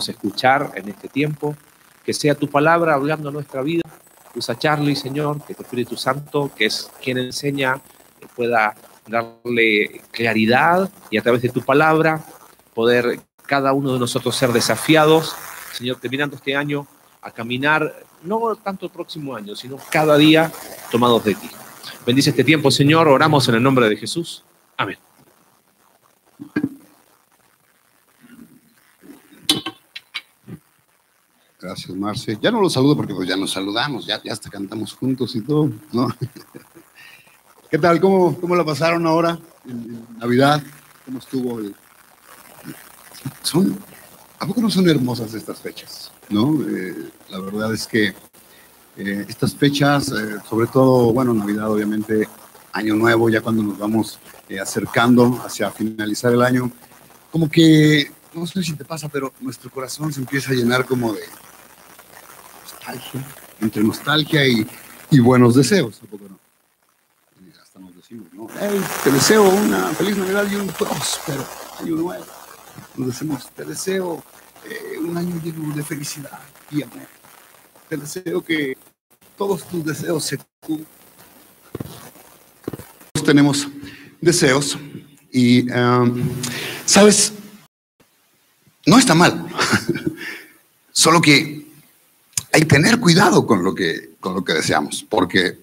escuchar en este tiempo, que sea tu palabra hablando nuestra vida. Usa Charlie, Señor, que tu Espíritu Santo, que es quien enseña, pueda darle claridad y a través de tu palabra poder cada uno de nosotros ser desafiados, Señor, terminando este año a caminar, no tanto el próximo año, sino cada día tomados de ti. Bendice este tiempo, Señor, oramos en el nombre de Jesús. Amén. Gracias, Marce. Ya no los saludo porque pues ya nos saludamos, ya, hasta cantamos juntos y todo, ¿no? ¿Qué tal? ¿Cómo, cómo la pasaron ahora en, Navidad? ¿Cómo estuvo? Son, ¿A poco no son hermosas estas fechas? ¿no? Eh, la verdad es que eh, estas fechas, eh, sobre todo, bueno, Navidad obviamente, Año Nuevo, ya cuando nos vamos acercando hacia finalizar el año, como que, no sé si te pasa, pero nuestro corazón se empieza a llenar como de, entre nostalgia y, buenos deseos, no? hasta nos decimos, ¿no? te deseo una feliz Navidad y un próspero año nuevo. Nos decimos, te deseo eh, un año lleno de felicidad y amor. Te deseo que todos tus deseos se cumplan. Tenemos deseos y, um, ¿sabes? No está mal. Solo que hay tener cuidado con lo que, con lo que deseamos, porque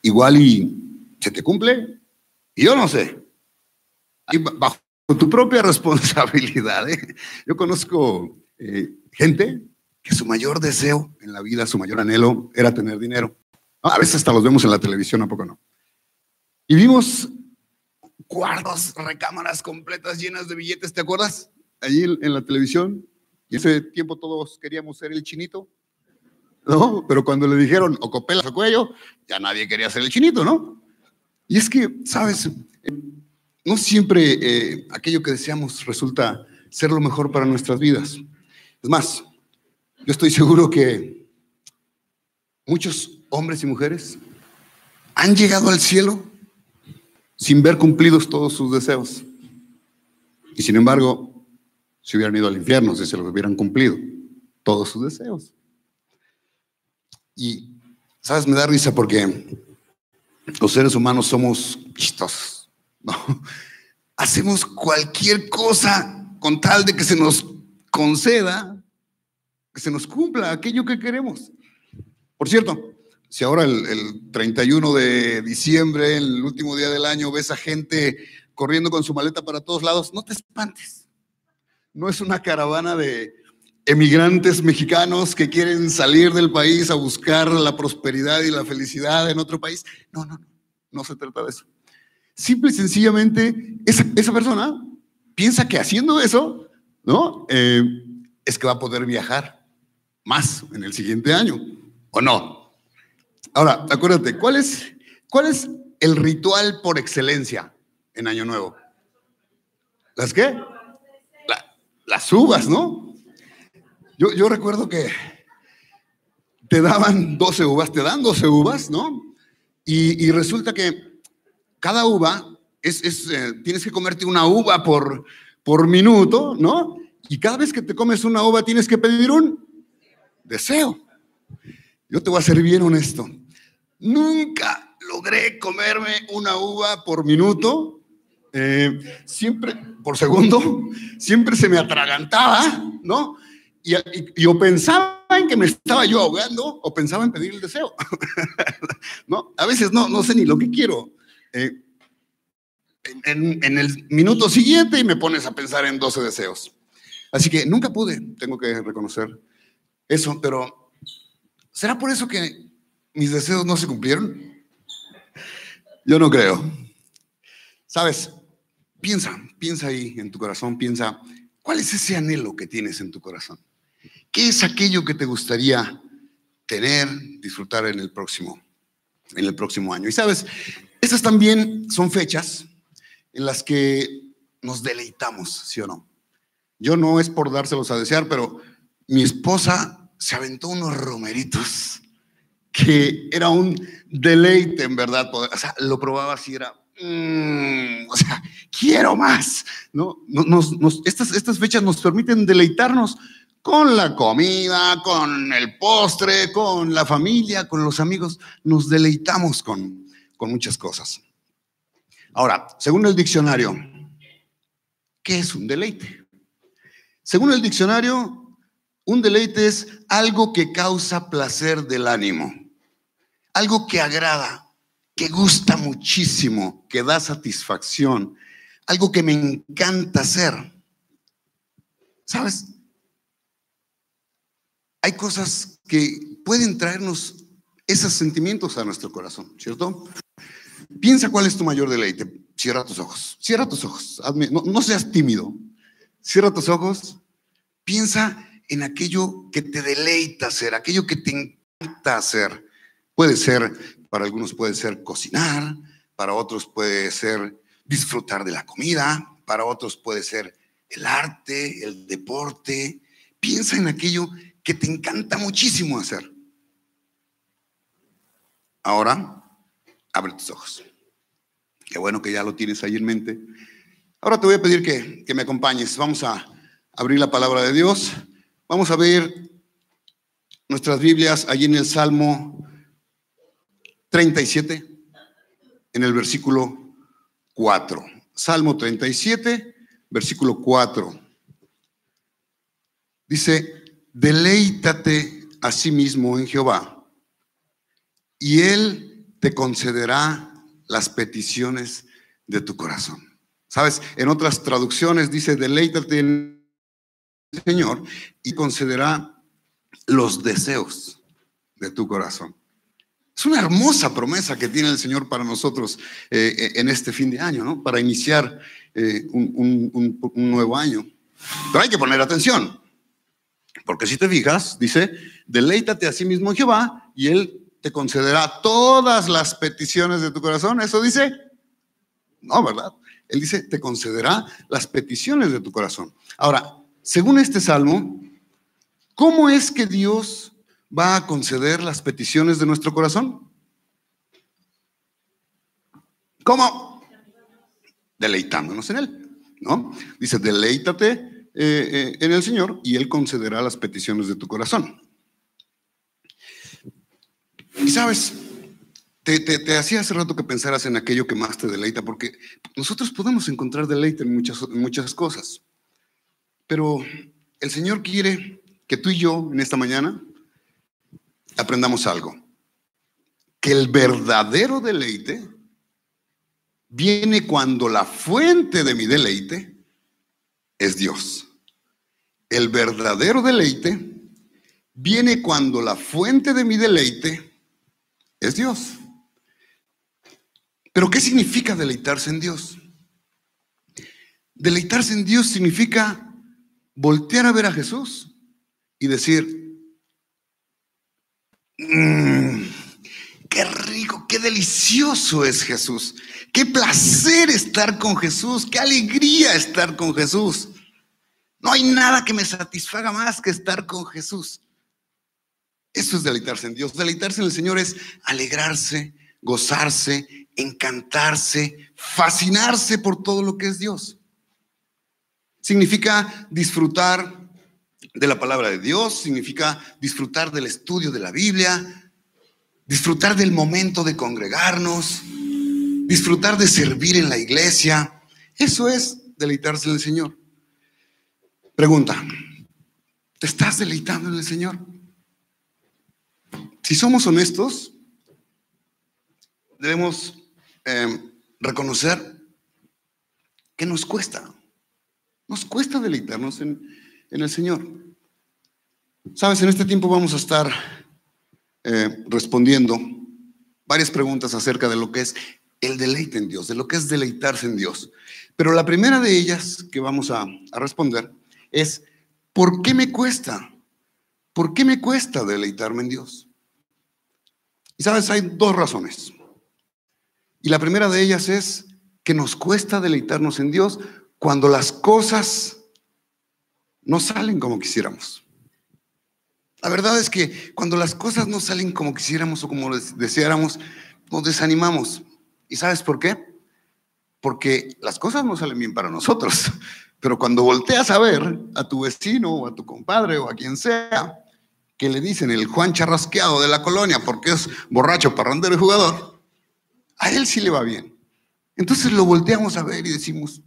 igual y se te cumple, y yo no sé. Y bajo tu propia responsabilidad. ¿eh? Yo conozco eh, gente que su mayor deseo en la vida, su mayor anhelo era tener dinero. A veces hasta los vemos en la televisión, ¿a poco no? Y vimos cuartos, recámaras completas llenas de billetes, ¿te acuerdas? Allí en la televisión, y ese tiempo todos queríamos ser el chinito, ¿no? Pero cuando le dijeron o copelas cuello, ya nadie quería ser el chinito, ¿no? Y es que, ¿sabes? No siempre eh, aquello que deseamos resulta ser lo mejor para nuestras vidas. Es más, yo estoy seguro que muchos hombres y mujeres han llegado al cielo sin ver cumplidos todos sus deseos. Y sin embargo, si hubieran ido al infierno, si se los hubieran cumplido todos sus deseos. Y, ¿sabes? Me da risa porque los seres humanos somos chistosos, ¿no? Hacemos cualquier cosa con tal de que se nos conceda, que se nos cumpla aquello que queremos. Por cierto, si ahora el, el 31 de diciembre, el último día del año, ves a gente corriendo con su maleta para todos lados, no te espantes no es una caravana de emigrantes mexicanos que quieren salir del país a buscar la prosperidad y la felicidad en otro país. No, no, no, no se trata de eso. Simple y sencillamente, esa, persona piensa que haciendo eso, ¿no? Eh, es que va a poder viajar más en el siguiente año, ¿o no? Ahora, acuérdate, ¿cuál es, cuál es el ritual por excelencia en Año Nuevo? ¿Las qué? Las uvas, ¿no? Yo, recuerdo que te daban 12 uvas, te dan 12 uvas, ¿no? Y, resulta que cada uva es, eh, tienes que comerte una uva por, por minuto, ¿no? Y cada vez que te comes una uva tienes que pedir un deseo. Yo te voy a ser bien honesto. Nunca logré comerme una uva por minuto eh, siempre, por segundo, siempre se me atragantaba, ¿no? Y, y, o pensaba en que me estaba yo ahogando o pensaba en pedir el deseo, ¿no? A veces no, no sé ni lo que quiero. Eh, en, en, el minuto siguiente y me pones a pensar en 12 deseos. Así que nunca pude, tengo que reconocer eso, pero ¿será por eso que mis deseos no se cumplieron? Yo no creo. Sabes, Piensa, piensa ahí en tu corazón, piensa, ¿cuál es ese anhelo que tienes en tu corazón? ¿Qué es aquello que te gustaría tener, disfrutar en el próximo, en el próximo año? Y sabes, estas también son fechas en las que nos deleitamos, ¿sí o no? Yo no es por dárselos a desear, pero mi esposa se aventó unos romeritos que era un deleite en verdad. O sea, lo probaba así, era, mm, o sea, quiero más. ¿no? estas, estas fechas nos permiten deleitarnos con la comida, con el postre, con la familia, con los amigos. Nos deleitamos con, con muchas cosas. Ahora, según el diccionario, ¿qué es un deleite? Según el diccionario, un deleite es algo que causa placer del ánimo, algo que agrada, que gusta muchísimo, que da satisfacción, algo que me encanta hacer. ¿Sabes? Hay cosas que pueden traernos esos sentimientos a nuestro corazón, ¿cierto? Piensa cuál es tu mayor deleite. Cierra tus ojos, cierra tus ojos, no, no seas tímido. Cierra tus ojos, piensa en aquello que te deleita hacer, aquello que te encanta hacer. Puede ser, para algunos puede ser cocinar, para otros puede ser disfrutar de la comida, para otros puede ser el arte, el deporte. Piensa en aquello que te encanta muchísimo hacer. Ahora, abre tus ojos. Qué bueno que ya lo tienes ahí en mente. Ahora te voy a pedir que, que me acompañes. Vamos a abrir la palabra de Dios. Vamos a ver nuestras Biblias allí en el Salmo 37, en el versículo 4. Salmo 37, versículo 4. Dice, deleítate a sí mismo en Jehová, y Él te concederá las peticiones de tu corazón. Sabes, en otras traducciones dice, deleítate en el Señor y concederá los deseos de tu corazón. Es una hermosa promesa que tiene el Señor para nosotros eh, eh, en este fin de año, ¿no? Para iniciar eh, un, nuevo año. Pero hay que poner atención, porque si te fijas, dice, deleítate a sí mismo Jehová y Él te concederá todas las peticiones de tu corazón. ¿Eso dice? No, ¿verdad? Él dice, te concederá las peticiones de tu corazón. Ahora, según este salmo, ¿cómo es que Dios va a conceder las peticiones de nuestro corazón? ¿Cómo? Deleitándonos en Él, ¿no? Dice, deleítate eh, eh, en el Señor y Él concederá las peticiones de tu corazón. Y sabes, te, hacía hace rato que pensaras en aquello que más te deleita, porque nosotros podemos encontrar deleite en muchas, en muchas cosas, pero el Señor quiere que tú y yo en esta mañana aprendamos algo, que el verdadero deleite viene cuando la fuente de mi deleite es Dios. El verdadero deleite viene cuando la fuente de mi deleite es Dios. Pero ¿qué significa deleitarse en Dios? Deleitarse en Dios significa voltear a ver a Jesús y decir, mm, qué rico, qué delicioso es Jesús, qué placer estar con Jesús, qué alegría estar con Jesús. No hay nada que me satisfaga más que estar con Jesús. Eso es deleitarse en Dios. Deleitarse en el Señor es alegrarse, gozarse, encantarse, fascinarse por todo lo que es Dios. Significa disfrutar de la palabra de Dios, significa disfrutar del estudio de la Biblia, disfrutar del momento de congregarnos, disfrutar de servir en la iglesia. Eso es deleitarse en el Señor. Pregunta, ¿te estás deleitando en el Señor? Si somos honestos, debemos eh, reconocer que nos cuesta. Nos cuesta deleitarnos en, el Señor. Sabes, en este tiempo vamos a estar eh, respondiendo varias preguntas acerca de lo que es el deleite en Dios, de lo que es deleitarse en Dios. Pero la primera de ellas que vamos a, a responder es, ¿por qué me cuesta? ¿Por qué me cuesta deleitarme en Dios? Y sabes, hay dos razones. Y la primera de ellas es que nos cuesta deleitarnos en Dios cuando las cosas no salen como quisiéramos. La verdad es que cuando las cosas no salen como quisiéramos o como deseáramos, nos desanimamos. ¿Y sabes por qué? porque las cosas no salen bien para nosotros. Pero cuando volteas a ver a tu vecino o a tu compadre o a quien sea, que le dicen el Juan charrasqueado de la colonia porque es borracho, parrandero y jugador, a él sí le va bien. Entonces lo volteamos a ver y decimos,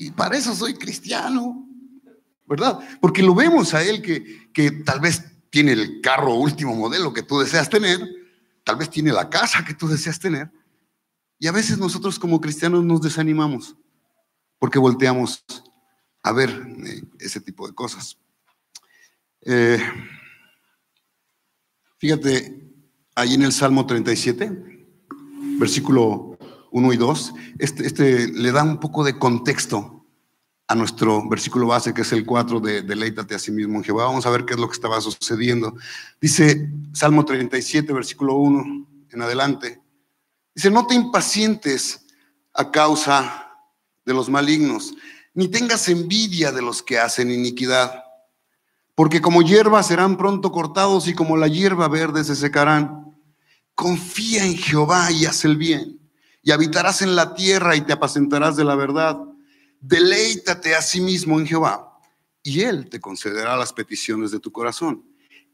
y para eso soy cristiano, ¿verdad? Porque lo vemos a él que, que tal vez tiene el carro último modelo que tú deseas tener, tal vez tiene la casa que tú deseas tener, y a veces nosotros como cristianos nos desanimamos porque volteamos a ver eh, ese tipo de cosas. Eh, fíjate, ahí en el Salmo 37, versículo 1 y 2, este, este, le da un poco de contexto a nuestro versículo base, que es el 4 de Deleítate a sí mismo en Jehová. Vamos a ver qué es lo que estaba sucediendo. Dice Salmo 37, versículo 1 en adelante. Dice, no te impacientes a causa de los malignos, ni tengas envidia de los que hacen iniquidad, porque como hierba serán pronto cortados y como la hierba verde se secarán. Confía en Jehová y haz el bien, y habitarás en la tierra y te apacentarás de la verdad. Deleítate a sí mismo en Jehová, y Él te concederá las peticiones de tu corazón.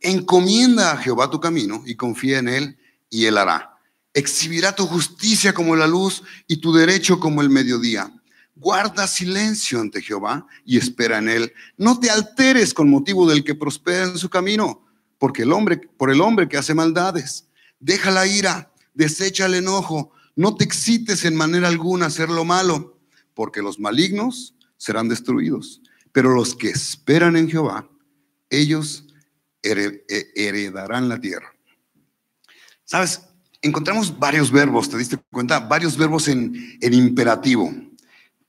Encomienda a Jehová tu camino y confía en Él, y Él hará. Exhibirá tu justicia como la luz y tu derecho como el mediodía. Guarda silencio ante Jehová y espera en él. No te alteres con motivo del que prospera en su camino, porque el hombre, por el hombre que hace maldades. Deja la ira, desecha el enojo, no te excites en manera alguna a hacer lo malo, porque los malignos serán destruidos, pero los que esperan en Jehová, ellos heredarán la tierra. ¿Sabes? Encontramos varios verbos, ¿te diste cuenta? Varios verbos en, en imperativo.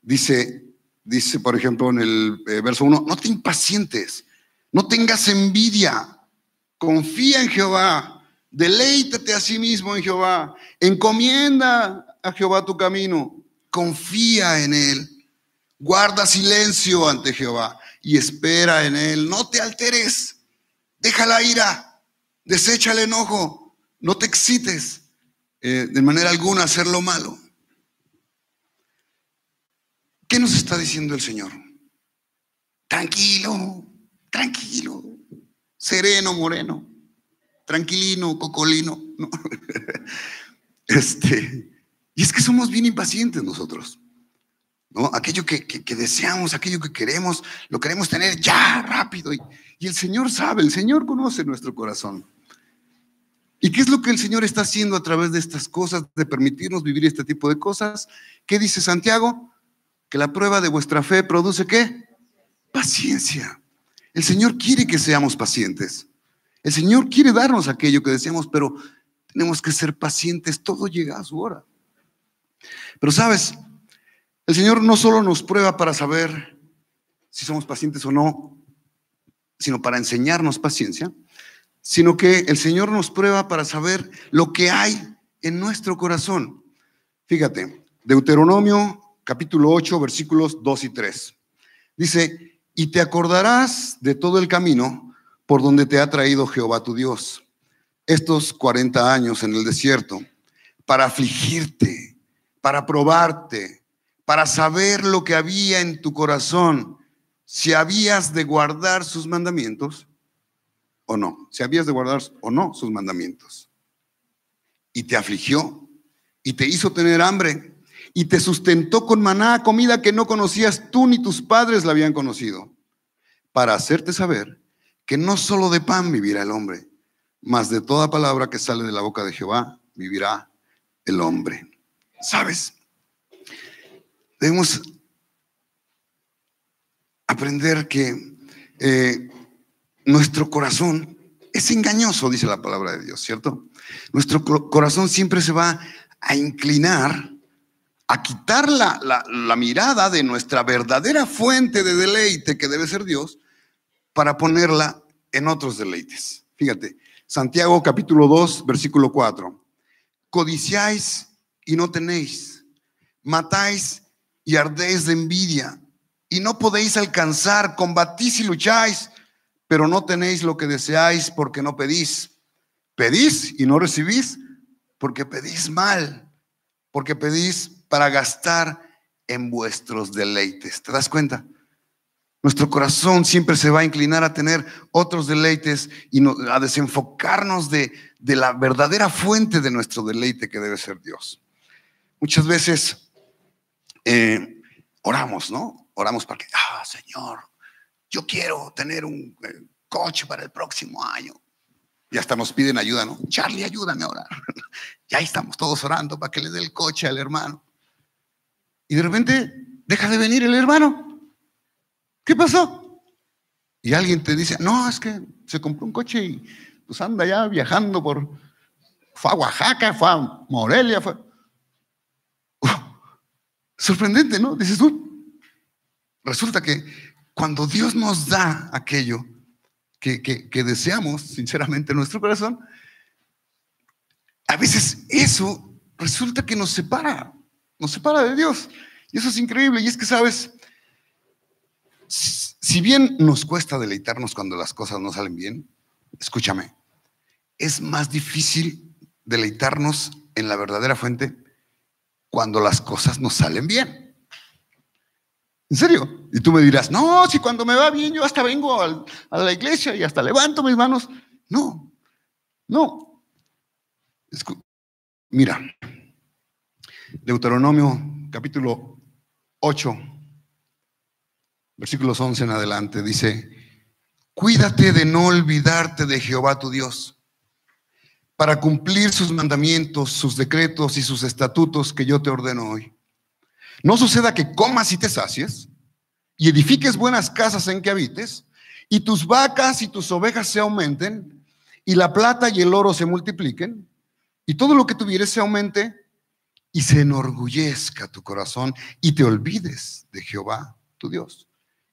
Dice, dice, por ejemplo, en el eh, verso 1, no te impacientes, no tengas envidia, confía en Jehová, deleítate a sí mismo en Jehová, encomienda a Jehová tu camino, confía en Él, guarda silencio ante Jehová y espera en Él, no te alteres, deja la ira, desecha el enojo, no te excites eh, de manera alguna a hacer lo malo. ¿Qué nos está diciendo el Señor? Tranquilo, tranquilo, sereno, moreno, tranquilino, cocolino. Este, y es que somos bien impacientes nosotros. ¿no? Aquello que, deseamos, aquello que queremos, lo queremos tener ya rápido. Y, y el Señor sabe, el Señor conoce nuestro corazón. ¿Y qué es lo que el Señor está haciendo a través de estas cosas, de permitirnos vivir este tipo de cosas? ¿Qué dice Santiago? que la prueba de vuestra fe produce qué? Paciencia. El Señor quiere que seamos pacientes. El Señor quiere darnos aquello que deseamos, pero tenemos que ser pacientes. Todo llega a su hora. Pero sabes, el Señor no solo nos prueba para saber si somos pacientes o no, sino para enseñarnos paciencia, sino que el Señor nos prueba para saber lo que hay en nuestro corazón. Fíjate, Deuteronomio capítulo 8, versículos 2 y 3. Dice, y te acordarás de todo el camino por donde te ha traído Jehová tu Dios, estos 40 años en el desierto, para afligirte, para probarte, para saber lo que había en tu corazón, si habías de guardar sus mandamientos o no, si habías de guardar o no sus mandamientos. Y te afligió y te hizo tener hambre y te sustentó con maná, comida que no conocías tú ni tus padres la habían conocido, para hacerte saber que no solo de pan vivirá el hombre, mas de toda palabra que sale de la boca de Jehová vivirá el hombre. ¿Sabes? Debemos aprender que eh, nuestro corazón es engañoso, dice la palabra de Dios, ¿cierto? Nuestro corazón siempre se va a inclinar a quitar la, mirada de nuestra verdadera fuente de deleite, que debe ser Dios, para ponerla en otros deleites. Fíjate, Santiago capítulo 2, versículo 4. Codiciáis y no tenéis, matáis y ardéis de envidia y no podéis alcanzar, combatís y lucháis, pero no tenéis lo que deseáis porque no pedís. Pedís y no recibís porque pedís mal porque pedís para gastar en vuestros deleites. ¿Te das cuenta? Nuestro corazón siempre se va a inclinar a tener otros deleites y a desenfocarnos de, de la verdadera fuente de nuestro deleite que debe ser Dios. Muchas veces eh, oramos, ¿no? Oramos para que, ah, Señor, yo quiero tener un eh, coche para el próximo año. Y hasta nos piden ayuda, ¿no? Charlie, ayúdame a orar. ya estamos todos orando para que le dé el coche al hermano. Y de repente deja de venir el hermano. ¿Qué pasó? Y alguien te dice, no, es que se compró un coche y pues anda ya viajando por, fue a Oaxaca, fue a Morelia, fue... sorprendente, ¿no? Dices tú, resulta que cuando Dios nos da aquello que, que deseamos sinceramente en nuestro corazón, a veces eso resulta que nos separa, nos separa de Dios. Y eso es increíble. Y es que, sabes, si bien nos cuesta deleitarnos cuando las cosas no salen bien, escúchame, es más difícil deleitarnos en la verdadera fuente cuando las cosas nos salen bien. ¿En serio? Y tú me dirás, no, si cuando me va bien yo hasta vengo a la iglesia y hasta levanto mis manos. No, no. Mira, Deuteronomio capítulo 8, versículos 11 en adelante, dice, cuídate de no olvidarte de Jehová tu Dios para cumplir sus mandamientos, sus decretos y sus estatutos que yo te ordeno hoy. No suceda que comas y te sacies y edifiques buenas casas en que habites y tus vacas y tus ovejas se aumenten y la plata y el oro se multipliquen y todo lo que tuvieres se aumente y se enorgullezca tu corazón y te olvides de Jehová, tu Dios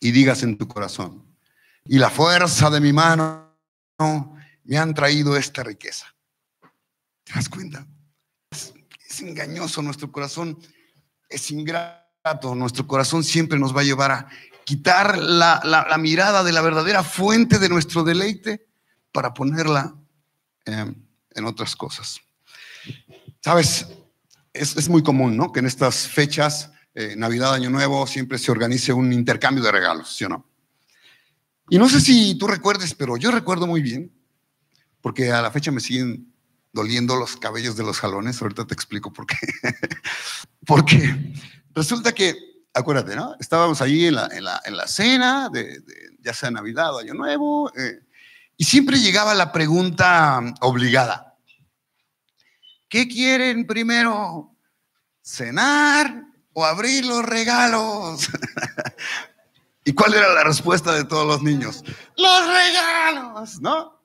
y digas en tu corazón, y la fuerza de mi mano me han traído esta riqueza. ¿Te das cuenta? Es, engañoso nuestro corazón, es ingrato, nuestro corazón siempre nos va a llevar a quitar la, mirada de la verdadera fuente de nuestro deleite para ponerla en otras cosas. Sabes, es, es muy común, ¿no? Que en estas fechas eh, Navidad, Año Nuevo, siempre se organice un intercambio de regalos, ¿sí o no? Y no sé si tú recuerdes, pero yo recuerdo muy bien, porque a la fecha me siguen doliendo los cabellos de los jalones, ahorita te explico por qué. porque resulta que, acuérdate, ¿no? Estábamos ahí en la, en la, cena, de, ya sea Navidad o Año Nuevo, eh, y siempre llegaba la pregunta obligada. ¿Qué quieren primero? ¿Cenar o abrir los regalos. ¿Y cuál era la respuesta de todos los niños? Los regalos, ¿no?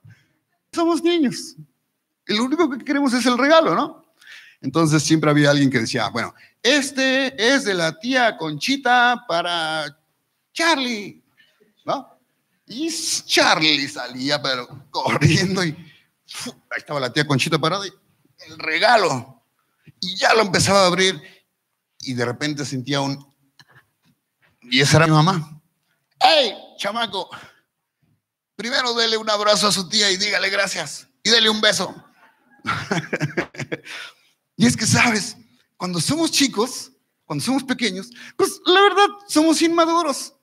Somos niños. Y lo único que queremos es el regalo, ¿no? Entonces siempre había alguien que decía, bueno, este es de la tía Conchita para Charlie, ¿no? Y Charlie salía, pero corriendo y ahí estaba la tía Conchita parada y el regalo. Y ya lo empezaba a abrir y de repente sentía un... Y esa era mi mamá. ¡Hey, chamaco! Primero dele un abrazo a su tía y dígale gracias. Y dele un beso. y es que, ¿sabes? Cuando somos chicos, cuando somos pequeños, pues la verdad somos inmaduros.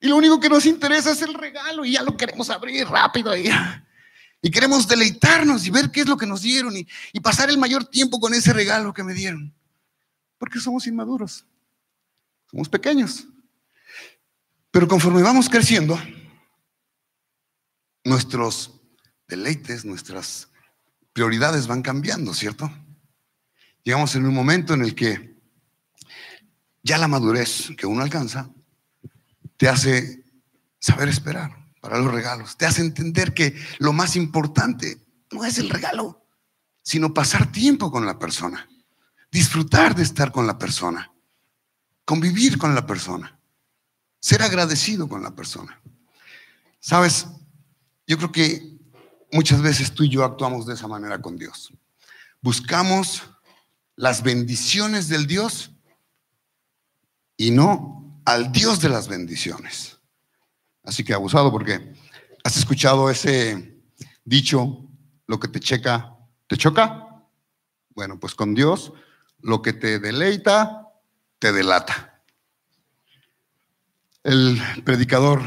Y lo único que nos interesa es el regalo y ya lo queremos abrir rápido. Y, y queremos deleitarnos y ver qué es lo que nos dieron y, y pasar el mayor tiempo con ese regalo que me dieron. Porque somos inmaduros, somos pequeños. Pero conforme vamos creciendo, nuestros deleites, nuestras prioridades van cambiando, ¿cierto? Llegamos en un momento en el que ya la madurez que uno alcanza te hace saber esperar para los regalos, te hace entender que lo más importante no es el regalo, sino pasar tiempo con la persona disfrutar de estar con la persona, convivir con la persona, ser agradecido con la persona. Sabes, yo creo que muchas veces tú y yo actuamos de esa manera con Dios. Buscamos las bendiciones del Dios y no al Dios de las bendiciones. Así que abusado porque has escuchado ese dicho, lo que te checa, ¿te choca? Bueno, pues con Dios, lo que te deleita, te delata. El predicador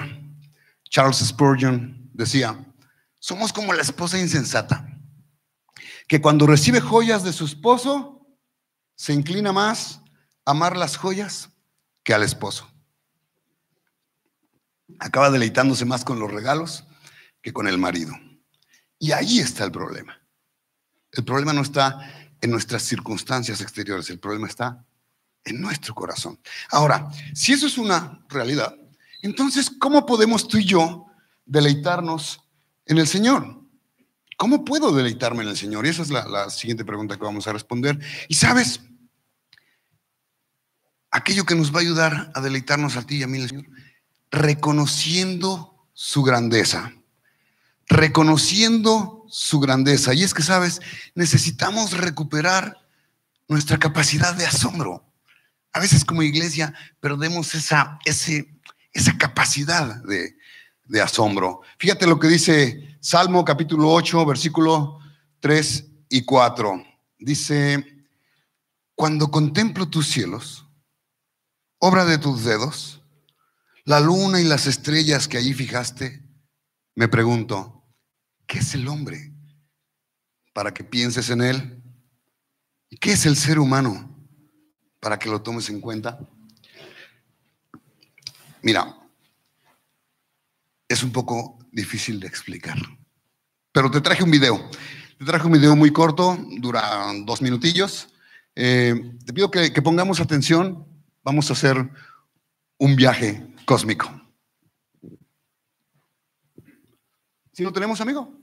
Charles Spurgeon decía, somos como la esposa insensata, que cuando recibe joyas de su esposo, se inclina más a amar las joyas que al esposo. Acaba deleitándose más con los regalos que con el marido. Y ahí está el problema. El problema no está en nuestras circunstancias exteriores, el problema está en nuestro corazón. Ahora, si eso es una realidad, entonces, ¿cómo podemos tú y yo deleitarnos en el Señor? ¿Cómo puedo deleitarme en el Señor? Y esa es la, siguiente pregunta que vamos a responder. Y sabes, aquello que nos va a ayudar a deleitarnos a ti y a mí, el Señor, reconociendo su grandeza, reconociendo su grandeza. Y es que, sabes, necesitamos recuperar nuestra capacidad de asombro. A veces como iglesia perdemos esa, esa capacidad de, de asombro. Fíjate lo que dice Salmo capítulo 8, versículo 3 y 4. Dice, cuando contemplo tus cielos, obra de tus dedos, la luna y las estrellas que allí fijaste, me pregunto, ¿qué es el hombre para que pienses en él? ¿Y qué es el ser humano para que lo tomes en cuenta? Mira, es un poco difícil de explicar, pero te traje un video. Te traje un video muy corto, dura dos minutillos. Eh, te pido que, que pongamos atención. Vamos a hacer un viaje cósmico. ¿Sí lo tenemos, amigo?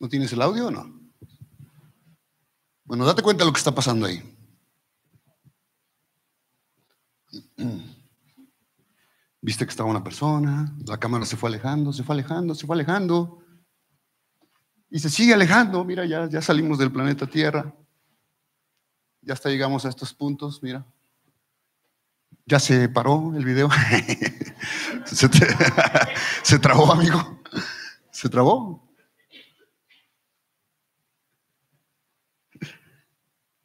¿No tienes el audio o no? Bueno, date cuenta de lo que está pasando ahí. Viste que estaba una persona, la cámara se fue alejando, se fue alejando, se fue alejando. Y se sigue alejando, mira, ya, ya salimos del planeta Tierra. Ya hasta llegamos a estos puntos, mira. Ya se paró el video. se, se trabó, amigo. Se trabó.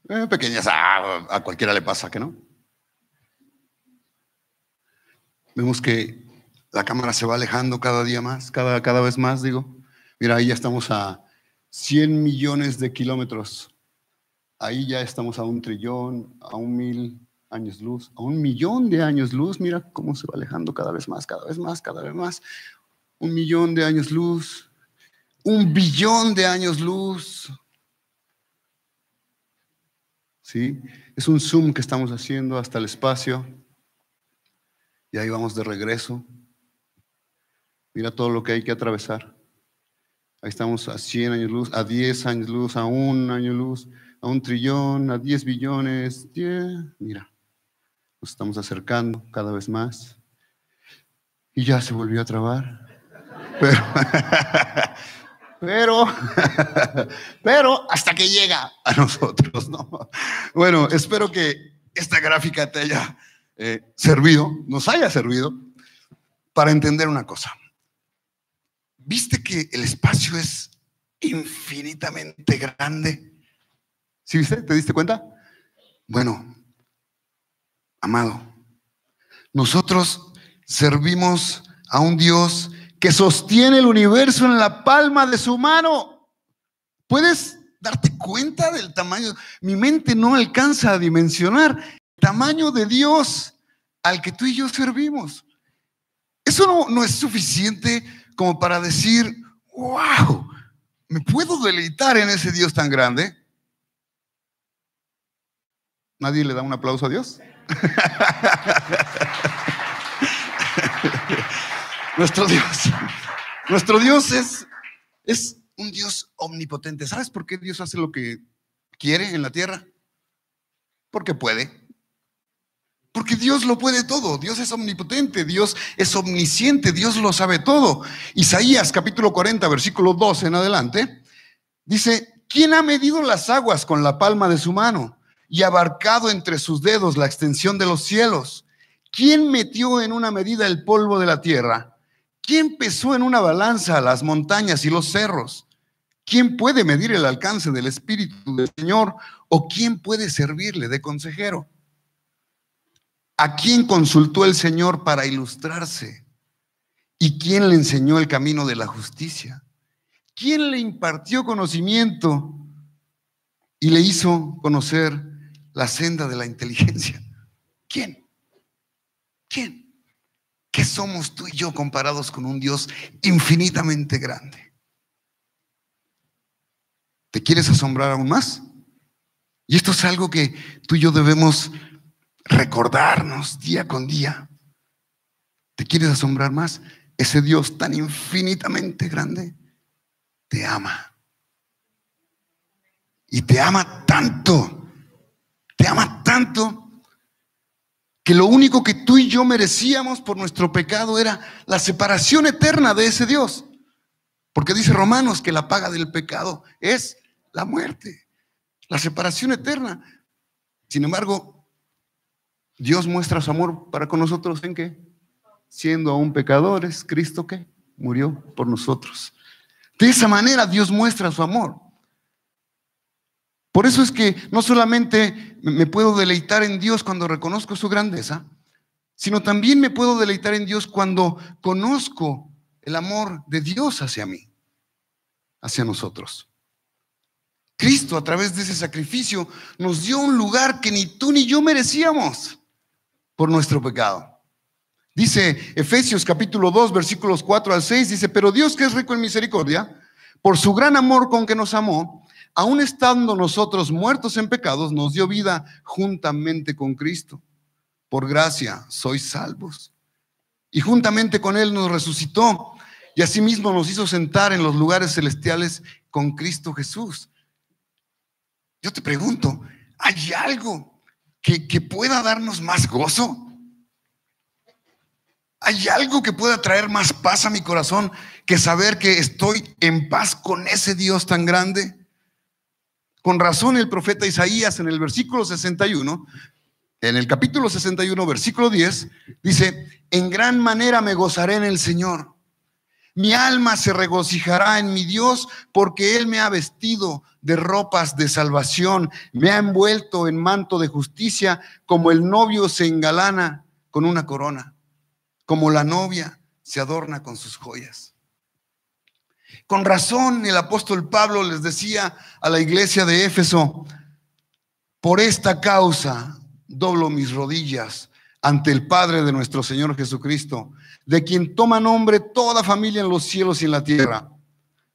Eh, pequeñas, a cualquiera le pasa que no. Vemos que la cámara se va alejando cada día más, cada, cada vez más, digo. Mira, ahí ya estamos a 100 millones de kilómetros. Ahí ya estamos a un trillón, a un mil años luz, a un millón de años luz. Mira cómo se va alejando cada vez más, cada vez más, cada vez más. Un millón de años luz, un billón de años luz. ¿Sí? Es un zoom que estamos haciendo hasta el espacio. Y ahí vamos de regreso. Mira todo lo que hay que atravesar. Ahí estamos a 100 años luz, a 10 años luz, a un año luz, a un trillón, a 10 billones. Mira, nos estamos acercando cada vez más. Y ya se volvió a trabar. Pero, pero, pero hasta que llega a nosotros, ¿no? Bueno, espero que esta gráfica te haya eh, servido, nos haya servido para entender una cosa. ¿Viste que el espacio es infinitamente grande? ¿Sí viste? ¿Te diste cuenta? Bueno, amado, nosotros servimos a un Dios que sostiene el universo en la palma de su mano. ¿Puedes darte cuenta del tamaño? Mi mente no alcanza a dimensionar tamaño de Dios al que tú y yo servimos. Eso no, no es suficiente como para decir, wow, ¿me puedo deleitar en ese Dios tan grande? ¿Nadie le da un aplauso a Dios? nuestro Dios, nuestro Dios es, es un Dios omnipotente. ¿Sabes por qué Dios hace lo que quiere en la tierra? Porque puede. Porque Dios lo puede todo, Dios es omnipotente, Dios es omnisciente, Dios lo sabe todo. Isaías capítulo 40, versículo 12 en adelante, dice, ¿quién ha medido las aguas con la palma de su mano y abarcado entre sus dedos la extensión de los cielos? ¿Quién metió en una medida el polvo de la tierra? ¿Quién pesó en una balanza las montañas y los cerros? ¿Quién puede medir el alcance del Espíritu del Señor? ¿O quién puede servirle de consejero? ¿A quién consultó el Señor para ilustrarse? ¿Y quién le enseñó el camino de la justicia? ¿Quién le impartió conocimiento y le hizo conocer la senda de la inteligencia? ¿Quién? ¿Quién? ¿Qué somos tú y yo comparados con un Dios infinitamente grande? ¿Te quieres asombrar aún más? Y esto es algo que tú y yo debemos recordarnos día con día. ¿Te quieres asombrar más? Ese Dios tan infinitamente grande te ama. Y te ama tanto, te ama tanto, que lo único que tú y yo merecíamos por nuestro pecado era la separación eterna de ese Dios. Porque dice Romanos que la paga del pecado es la muerte, la separación eterna. Sin embargo, Dios muestra su amor para con nosotros en qué? Siendo aún pecadores, Cristo que murió por nosotros. De esa manera Dios muestra su amor. Por eso es que no solamente me puedo deleitar en Dios cuando reconozco su grandeza, sino también me puedo deleitar en Dios cuando conozco el amor de Dios hacia mí, hacia nosotros. Cristo a través de ese sacrificio nos dio un lugar que ni tú ni yo merecíamos por nuestro pecado. Dice Efesios capítulo 2, versículos 4 al 6, dice, pero Dios que es rico en misericordia, por su gran amor con que nos amó, aun estando nosotros muertos en pecados, nos dio vida juntamente con Cristo. Por gracia sois salvos. Y juntamente con Él nos resucitó y asimismo nos hizo sentar en los lugares celestiales con Cristo Jesús. Yo te pregunto, ¿hay algo que, pueda darnos más gozo? ¿Hay algo que pueda traer más paz a mi corazón que saber que estoy en paz con ese Dios tan grande? Con razón el profeta Isaías en el versículo 61, en el capítulo 61, versículo 10, dice, en gran manera me gozaré en el Señor. Mi alma se regocijará en mi Dios porque Él me ha vestido de ropas de salvación, me ha envuelto en manto de justicia, como el novio se engalana con una corona, como la novia se adorna con sus joyas. Con razón el apóstol Pablo les decía a la iglesia de Éfeso, por esta causa doblo mis rodillas ante el Padre de nuestro Señor Jesucristo de quien toma nombre toda familia en los cielos y en la tierra,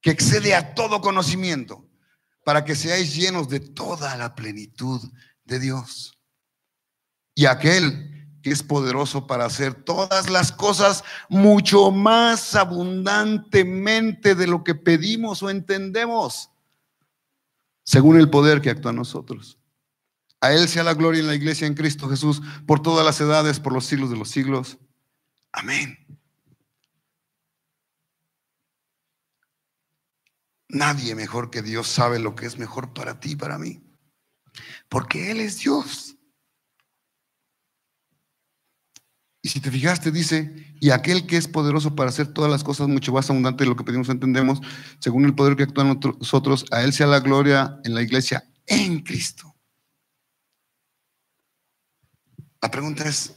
que excede a todo conocimiento, para que seáis llenos de toda la plenitud de Dios. Y aquel que es poderoso para hacer todas las cosas mucho más abundantemente de lo que pedimos o entendemos, según el poder que actúa en nosotros. A Él sea la gloria en la iglesia en Cristo Jesús por todas las edades, por los siglos de los siglos. Amén. Nadie mejor que Dios sabe lo que es mejor para ti y para mí. Porque Él es Dios. Y si te fijaste, dice, y aquel que es poderoso para hacer todas las cosas mucho más abundante de lo que pedimos entendemos, según el poder que actúa en nosotros, a Él sea la gloria en la iglesia en Cristo. La pregunta es,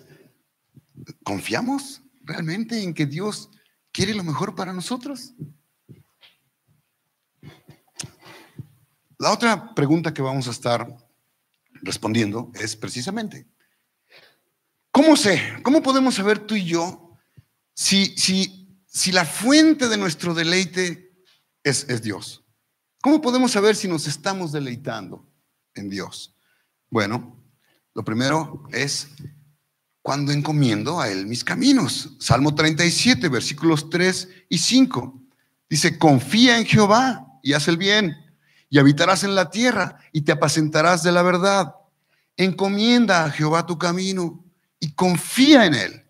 ¿confiamos realmente en que Dios quiere lo mejor para nosotros? La otra pregunta que vamos a estar respondiendo es precisamente, ¿cómo sé? ¿Cómo podemos saber tú y yo si, si, si la fuente de nuestro deleite es, es Dios? ¿Cómo podemos saber si nos estamos deleitando en Dios? Bueno, lo primero es cuando encomiendo a Él mis caminos. Salmo 37, versículos 3 y 5. Dice, confía en Jehová y haz el bien, y habitarás en la tierra y te apacentarás de la verdad. Encomienda a Jehová tu camino y confía en Él,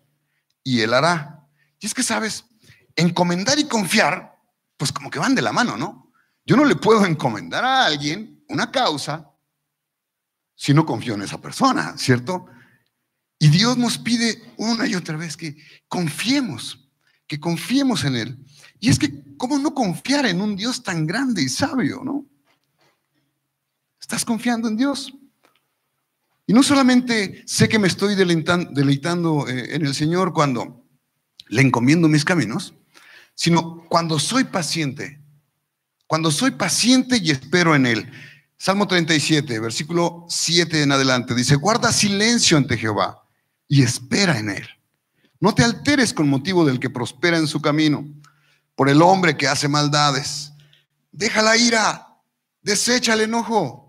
y Él hará. Y es que, ¿sabes? Encomendar y confiar, pues como que van de la mano, ¿no? Yo no le puedo encomendar a alguien una causa si no confío en esa persona, ¿cierto? Y Dios nos pide una y otra vez que confiemos, que confiemos en Él. Y es que, ¿cómo no confiar en un Dios tan grande y sabio, no? ¿Estás confiando en Dios? Y no solamente sé que me estoy deleitando, eh, en el Señor cuando le encomiendo mis caminos, sino cuando soy paciente, cuando soy paciente y espero en Él. Salmo 37, versículo 7 en adelante, dice, guarda silencio ante Jehová y espera en Él. No te alteres con motivo del que prospera en su camino, por el hombre que hace maldades. Deja la ira, desecha el enojo.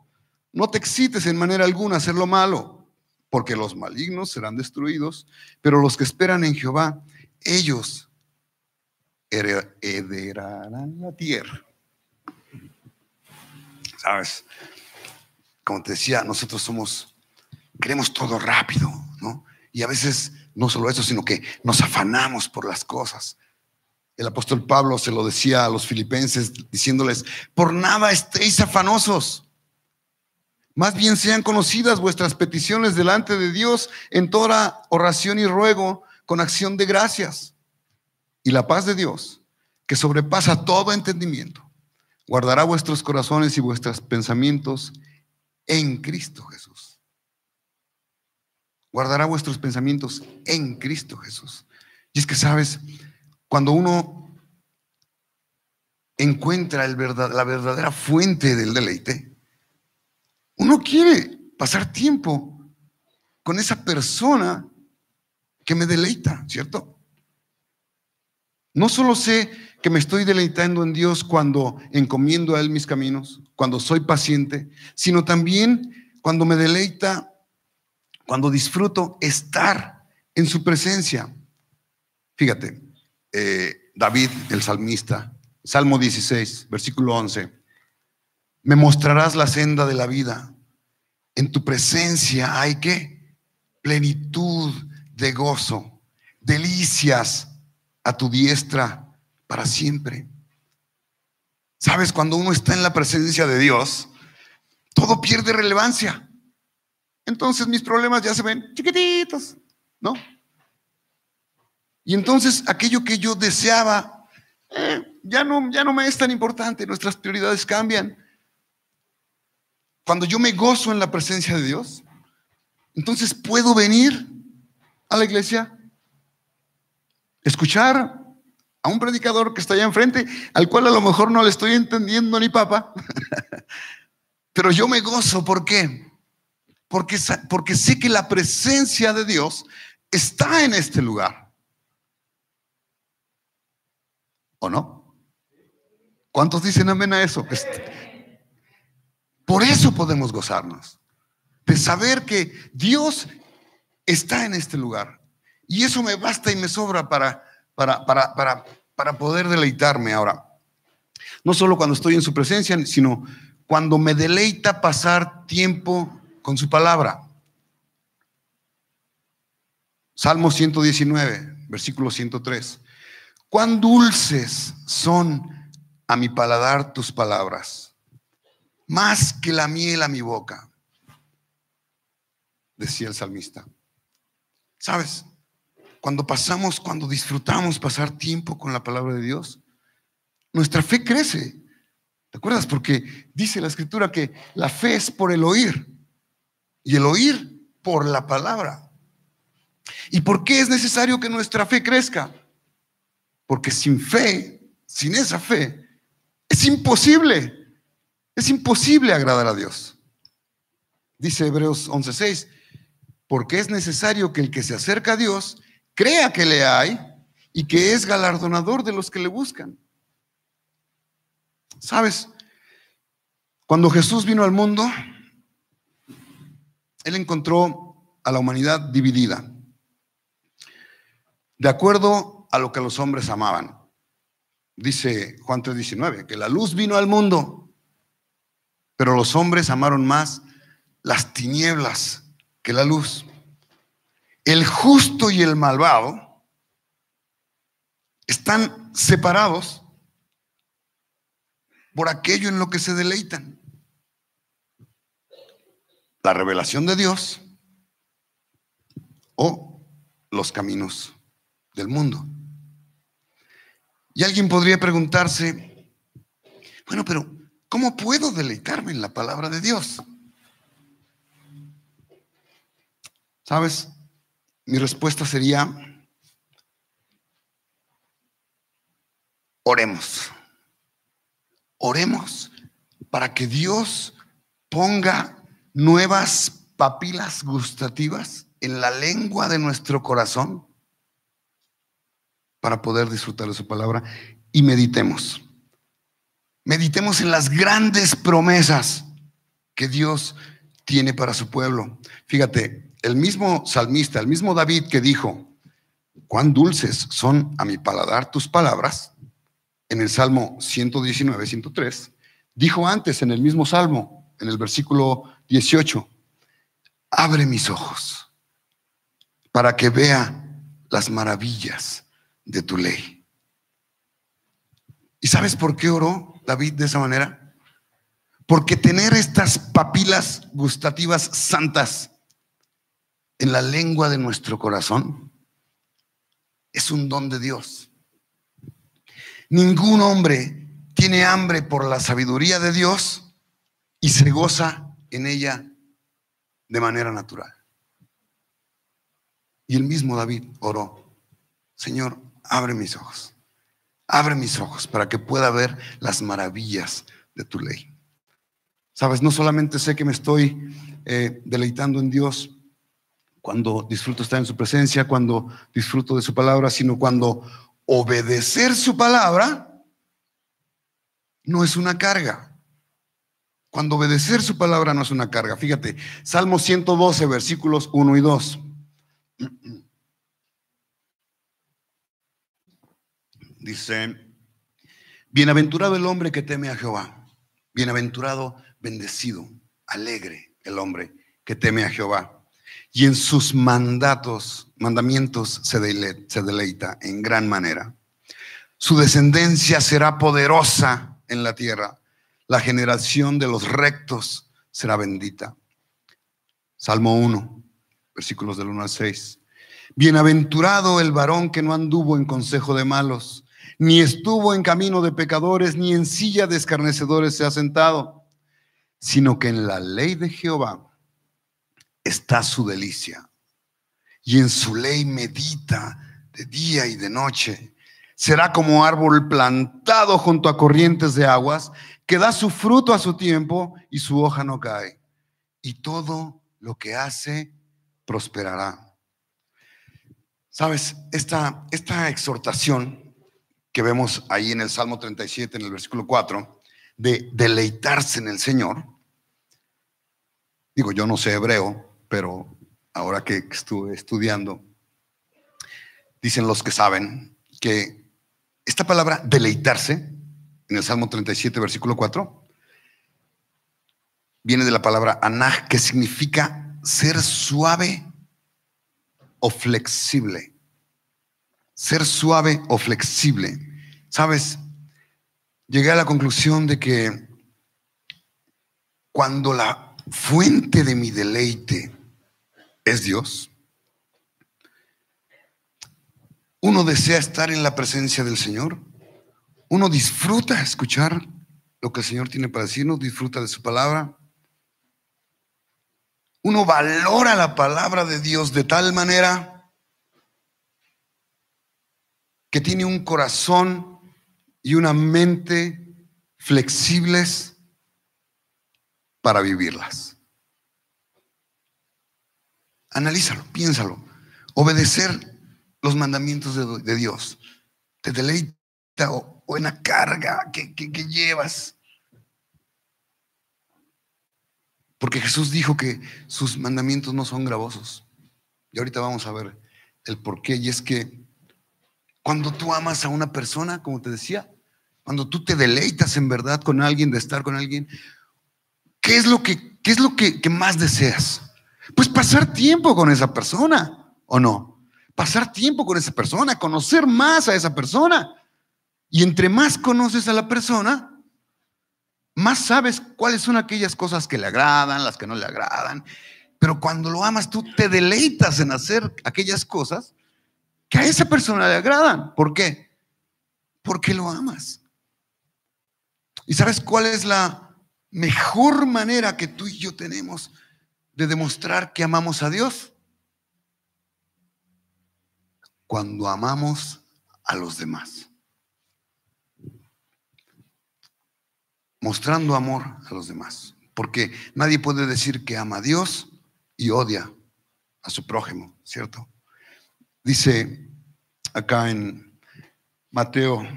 No te excites en manera alguna a hacer lo malo, porque los malignos serán destruidos, pero los que esperan en Jehová, ellos heredarán la tierra. ¿Sabes? Como te decía, nosotros somos, queremos todo rápido, ¿no? Y a veces no solo eso, sino que nos afanamos por las cosas. El apóstol Pablo se lo decía a los filipenses diciéndoles, por nada estéis afanosos. Más bien sean conocidas vuestras peticiones delante de Dios en toda oración y ruego con acción de gracias. Y la paz de Dios, que sobrepasa todo entendimiento, guardará vuestros corazones y vuestros pensamientos en Cristo Jesús guardará vuestros pensamientos en Cristo Jesús. Y es que, sabes, cuando uno encuentra la verdadera fuente del deleite, uno quiere pasar tiempo con esa persona que me deleita, ¿cierto? No solo sé que me estoy deleitando en Dios cuando encomiendo a Él mis caminos, cuando soy paciente, sino también cuando me deleita cuando disfruto estar en su presencia. Fíjate, eh, David, el salmista, Salmo 16, versículo 11, me mostrarás la senda de la vida. En tu presencia hay que plenitud de gozo, delicias a tu diestra para siempre. Sabes, cuando uno está en la presencia de Dios, todo pierde relevancia entonces mis problemas ya se ven chiquititos, ¿no? Y entonces aquello que yo deseaba eh, ya, no, ya no me es tan importante, nuestras prioridades cambian. Cuando yo me gozo en la presencia de Dios, entonces puedo venir a la iglesia, escuchar a un predicador que está allá enfrente, al cual a lo mejor no le estoy entendiendo ni papa, pero yo me gozo, ¿por qué? porque, porque sé que la presencia de Dios está en este lugar. ¿O no? ¿Cuántos dicen amén a eso? Este, por eso podemos gozarnos, de saber que Dios está en este lugar. Y eso me basta y me sobra para, para, para, para, para poder deleitarme ahora. No solo cuando estoy en su presencia, sino cuando me deleita pasar tiempo con su palabra. Salmo 119, versículo 103. Cuán dulces son a mi paladar tus palabras, más que la miel a mi boca, decía el salmista. ¿Sabes? Cuando pasamos, cuando disfrutamos pasar tiempo con la palabra de Dios, nuestra fe crece. ¿Te acuerdas? Porque dice la escritura que la fe es por el oír y el oír por la palabra. ¿Y por qué es necesario que nuestra fe crezca? Porque sin fe, sin esa fe, es imposible, es imposible agradar a Dios. Dice Hebreos 11:6, porque es necesario que el que se acerca a Dios crea que le hay y que es galardonador de los que le buscan. ¿Sabes? Cuando Jesús vino al mundo, Él encontró a la humanidad dividida, de acuerdo a lo que los hombres amaban. Dice Juan 3:19, que la luz vino al mundo, pero los hombres amaron más las tinieblas que la luz. El justo y el malvado están separados por aquello en lo que se deleitan. La revelación de Dios o los caminos del mundo. Y alguien podría preguntarse, bueno, pero ¿cómo puedo deleitarme en la palabra de Dios? ¿Sabes? Mi respuesta sería, oremos. Oremos para que Dios ponga nuevas papilas gustativas en la lengua de nuestro corazón para poder disfrutar de su palabra y meditemos. Meditemos en las grandes promesas que Dios tiene para su pueblo. Fíjate, el mismo salmista, el mismo David que dijo, cuán dulces son a mi paladar tus palabras, en el Salmo 119, 103, dijo antes en el mismo Salmo, en el versículo 18, abre mis ojos para que vea las maravillas de tu ley. ¿Y sabes por qué oró David de esa manera? Porque tener estas papilas gustativas santas en la lengua de nuestro corazón es un don de Dios. Ningún hombre tiene hambre por la sabiduría de Dios y se goza en ella de manera natural. Y el mismo David oró, Señor, abre mis ojos, abre mis ojos para que pueda ver las maravillas de tu ley. Sabes, no solamente sé que me estoy eh, deleitando en Dios cuando disfruto estar en su presencia, cuando disfruto de su palabra, sino cuando obedecer su palabra no es una carga. Cuando obedecer su palabra no es una carga. Fíjate, Salmo 112, versículos 1 y 2. Dice, bienaventurado el hombre que teme a Jehová, bienaventurado, bendecido, alegre el hombre que teme a Jehová. Y en sus mandatos, mandamientos se, deleita en gran manera. Su descendencia será poderosa en la tierra. La generación de los rectos será bendita. Salmo 1, versículos del 1 al 6. Bienaventurado el varón que no anduvo en consejo de malos, ni estuvo en camino de pecadores, ni en silla de escarnecedores se ha sentado, sino que en la ley de Jehová está su delicia, y en su ley medita de día y de noche. Será como árbol plantado junto a corrientes de aguas, que da su fruto a su tiempo y su hoja no cae. Y todo lo que hace prosperará. Sabes, esta, esta exhortación que vemos ahí en el Salmo 37, en el versículo 4, de deleitarse en el Señor, digo, yo no sé hebreo, pero ahora que estuve estudiando, dicen los que saben que esta palabra deleitarse, en el Salmo 37, versículo 4, viene de la palabra anaj, que significa ser suave o flexible. Ser suave o flexible. Sabes, llegué a la conclusión de que cuando la fuente de mi deleite es Dios. Uno desea estar en la presencia del Señor. Uno disfruta escuchar lo que el Señor tiene para decirnos, disfruta de su palabra. Uno valora la palabra de Dios de tal manera que tiene un corazón y una mente flexibles para vivirlas. Analízalo, piénsalo. Obedecer los mandamientos de, Dios te deleita o, en la carga que, que llevas. Porque Jesús dijo que sus mandamientos no son gravosos. Y ahorita vamos a ver el por qué. Y es que cuando tú amas a una persona, como te decía, cuando tú te deleitas en verdad con alguien, de estar con alguien, ¿qué es lo que, qué es lo que, más deseas? Pues pasar tiempo con esa persona, ¿o no? Pasar tiempo con esa persona, conocer más a esa persona. Y entre más conoces a la persona, más sabes cuáles son aquellas cosas que le agradan, las que no le agradan. Pero cuando lo amas, tú te deleitas en hacer aquellas cosas que a esa persona le agradan. ¿Por qué? Porque lo amas. ¿Y sabes cuál es la mejor manera que tú y yo tenemos de demostrar que amamos a Dios? Cuando amamos a los demás. Mostrando amor a los demás. Porque nadie puede decir que ama a Dios y odia a su prójimo, ¿cierto? Dice acá en Mateo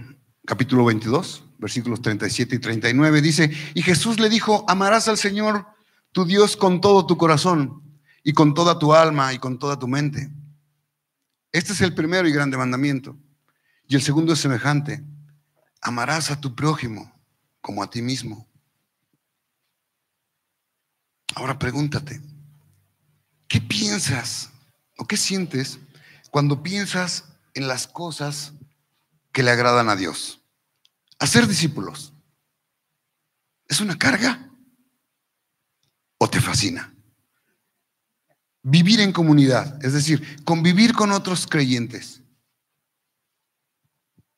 capítulo 22, versículos 37 y 39, dice, y Jesús le dijo, amarás al Señor tu Dios con todo tu corazón y con toda tu alma y con toda tu mente. Este es el primero y grande mandamiento. Y el segundo es semejante, amarás a tu prójimo como a ti mismo. Ahora pregúntate, ¿qué piensas o qué sientes cuando piensas en las cosas que le agradan a Dios. Hacer discípulos. ¿Es una carga? ¿O te fascina? Vivir en comunidad, es decir, convivir con otros creyentes.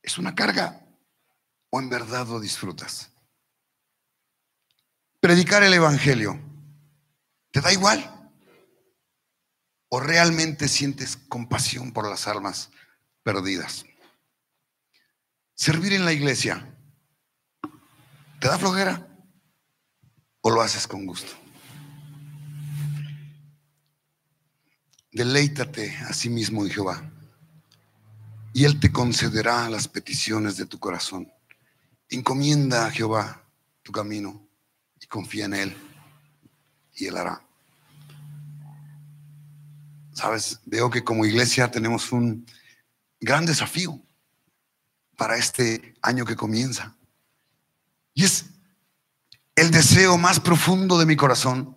¿Es una carga? ¿O en verdad lo disfrutas? Predicar el Evangelio. ¿Te da igual? ¿O realmente sientes compasión por las almas perdidas? Servir en la iglesia, ¿te da flojera? ¿O lo haces con gusto? Deleítate a sí mismo en Jehová, y Él te concederá las peticiones de tu corazón. Encomienda a Jehová tu camino y confía en Él, y Él hará. Sabes, veo que como iglesia tenemos un gran desafío para este año que comienza. Y es el deseo más profundo de mi corazón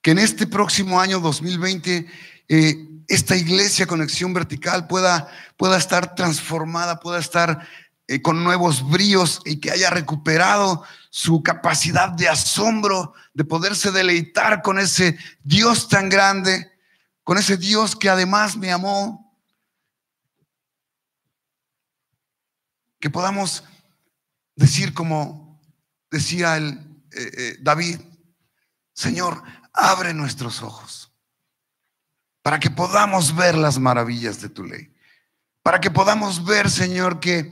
que en este próximo año 2020 eh, esta iglesia Conexión Vertical pueda, pueda estar transformada, pueda estar eh, con nuevos bríos y que haya recuperado su capacidad de asombro, de poderse deleitar con ese Dios tan grande con ese Dios que además me amó, que podamos decir como decía el, eh, eh, David, Señor, abre nuestros ojos para que podamos ver las maravillas de tu ley, para que podamos ver, Señor, que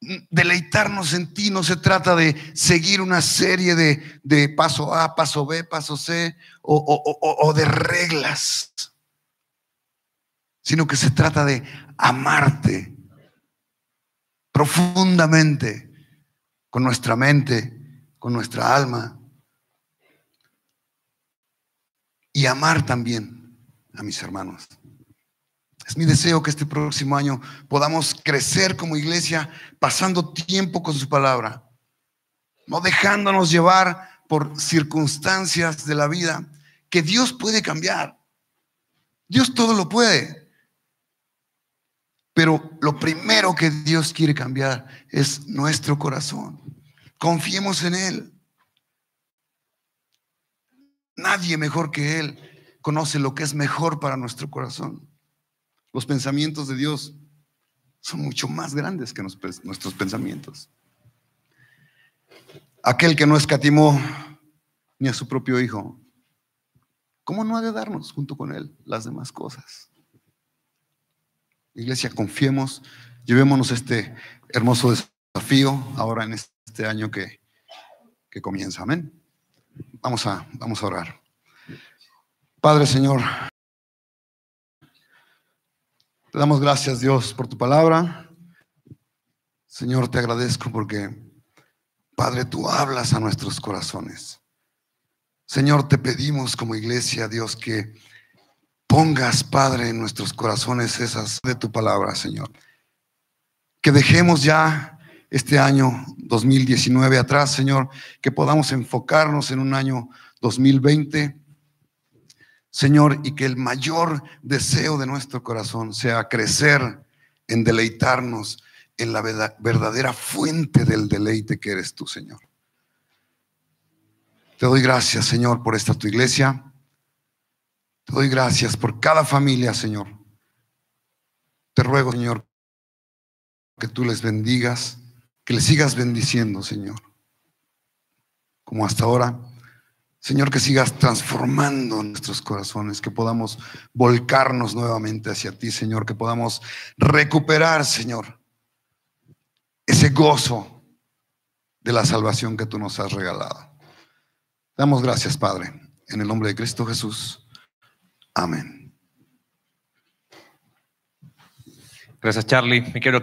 deleitarnos en ti no se trata de seguir una serie de, paso A, paso B, paso C o, de reglas, sino que se trata de amarte profundamente con nuestra mente, con nuestra alma y amar también a mis hermanos. Es mi deseo que este próximo año podamos crecer como iglesia pasando tiempo con su palabra, no dejándonos llevar por circunstancias de la vida que Dios puede cambiar. Dios todo lo puede. Pero lo primero que Dios quiere cambiar es nuestro corazón. Confiemos en Él. Nadie mejor que Él conoce lo que es mejor para nuestro corazón. Los pensamientos de Dios son mucho más grandes que nuestros pensamientos. Aquel que no escatimó ni a su propio Hijo, ¿cómo no ha de darnos junto con Él las demás cosas? Iglesia, confiemos, llevémonos este hermoso desafío ahora en este año que, que comienza. Amén. Vamos a, vamos a orar. Padre Señor, damos gracias Dios por tu palabra. Señor, te agradezco porque, Padre, tú hablas a nuestros corazones. Señor, te pedimos como iglesia, Dios, que pongas, Padre, en nuestros corazones esas de tu palabra, Señor. Que dejemos ya este año 2019 atrás, Señor, que podamos enfocarnos en un año 2020, Señor, y que el mayor deseo de nuestro corazón sea crecer en deleitarnos en la verdadera fuente del deleite que eres tú, Señor. Te doy gracias, Señor, por esta tu iglesia. Te doy gracias por cada familia, Señor. Te ruego, Señor, que tú les bendigas, que les sigas bendiciendo, Señor. Como hasta ahora. Señor, que sigas transformando nuestros corazones, que podamos volcarnos nuevamente hacia ti, Señor, que podamos recuperar, Señor, ese gozo de la salvación que tú nos has regalado. Damos gracias, Padre, en el nombre de Cristo Jesús. Amén. Gracias, Charlie. Me quiero que